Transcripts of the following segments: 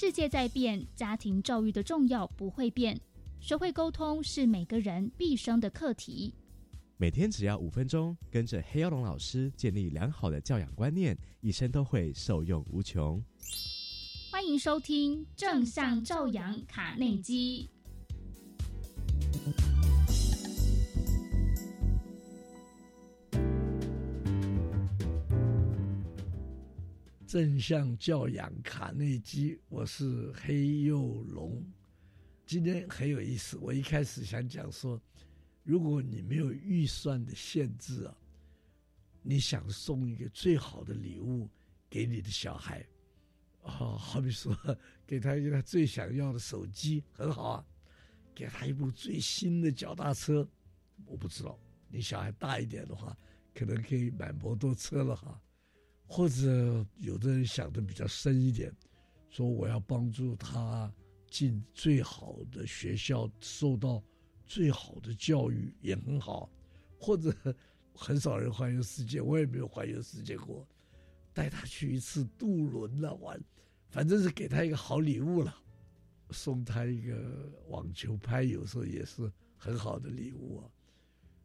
世界在变，家庭教育的重要不会变。学会沟通是每个人毕生的课题。每天只要五分钟，跟着黑曜龙老师建立良好的教养观念，一生都会受用无穷。欢迎收听正向教养卡内基。正向教养卡内基，我是黑幼龙。今天很有意思，我一开始想讲说。如果你没有预算的限制啊，你想送一个最好的礼物给你的小孩，哦，好比说给他一个他最想要的手机，很好啊；给他一部最新的脚踏车，我不知道，你小孩大一点的话，可能可以买摩托车了哈。或者有的人想的比较深一点，说我要帮助他进最好的学校，受到。最好的教育也很好，或者很少人环游世界，我也没有环游世界过。带他去一次渡轮了玩，反正是给他一个好礼物了。送他一个网球拍，有时候也是很好的礼物啊。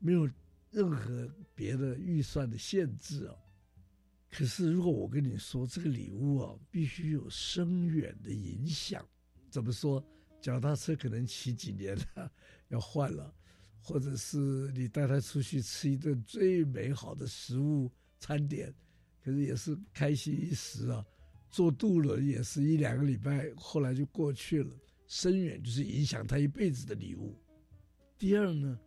没有任何别的预算的限制啊。可是如果我跟你说这个礼物啊，必须有深远的影响，怎么说？脚踏车可能骑几年了，要换了，或者是你带他出去吃一顿最美好的食物餐点，可是也是开心一时啊。坐渡轮也是一两个礼拜，后来就过去了。深远就是影响他一辈子的礼物。第二呢，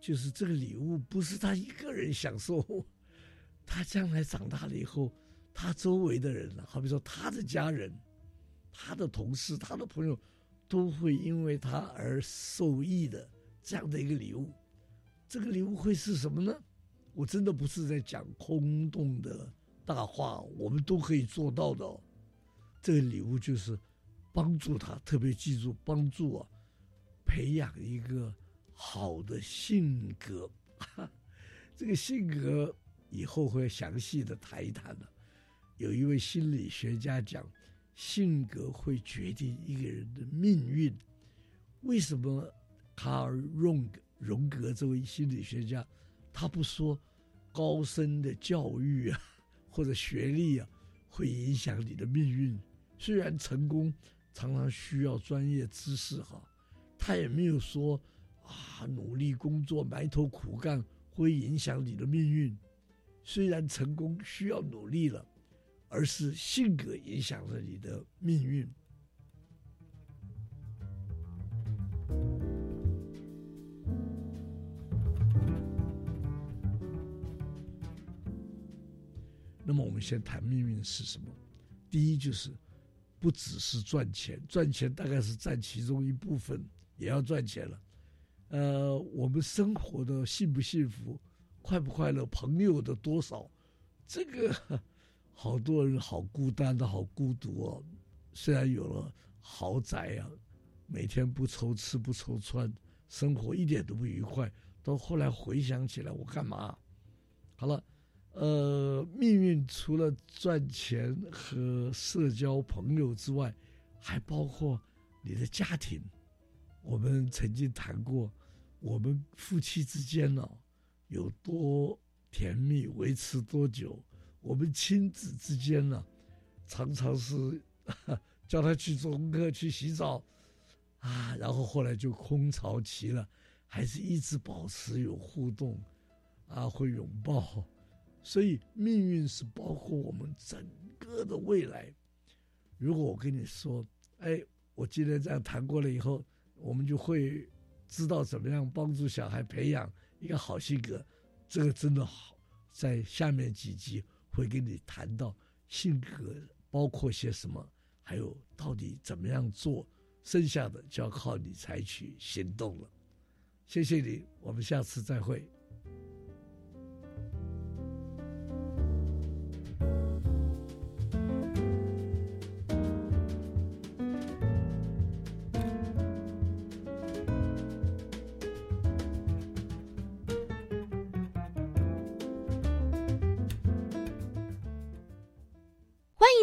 就是这个礼物不是他一个人享受，他将来长大了以后，他周围的人，好比说他的家人、他的同事、他的朋友。都会因为他而受益的这样的一个礼物，这个礼物会是什么呢？我真的不是在讲空洞的大话，我们都可以做到的。这个礼物就是帮助他，特别记住帮助啊，培养一个好的性格。这个性格以后会详细的谈一谈的。有一位心理学家讲。性格会决定一个人的命运。为什么卡尔荣格荣格这位心理学家，他不说高深的教育啊 或者学历啊会影响你的命运？虽然成功常常需要专业知识哈，他也没有说啊努力工作埋头苦干会影响你的命运。虽然成功需要努力了。而是性格影响着你的命运。那么，我们先谈命运是什么？第一，就是不只是赚钱，赚钱大概是占其中一部分，也要赚钱了。呃，我们生活的幸不幸福、快不快乐、朋友的多少，这个。好多人好孤单的好孤独哦，虽然有了豪宅啊，每天不愁吃不愁穿，生活一点都不愉快。到后来回想起来，我干嘛？好了，呃，命运除了赚钱和社交朋友之外，还包括你的家庭。我们曾经谈过，我们夫妻之间呢，有多甜蜜，维持多久？我们亲子之间呢，常常是 叫他去做功课、去洗澡，啊，然后后来就空巢期了，还是一直保持有互动，啊，会拥抱，所以命运是包括我们整个的未来。如果我跟你说，哎，我今天这样谈过了以后，我们就会知道怎么样帮助小孩培养一个好性格，这个真的好，在下面几集。会跟你谈到性格包括些什么，还有到底怎么样做，剩下的就要靠你采取行动了。谢谢你，我们下次再会。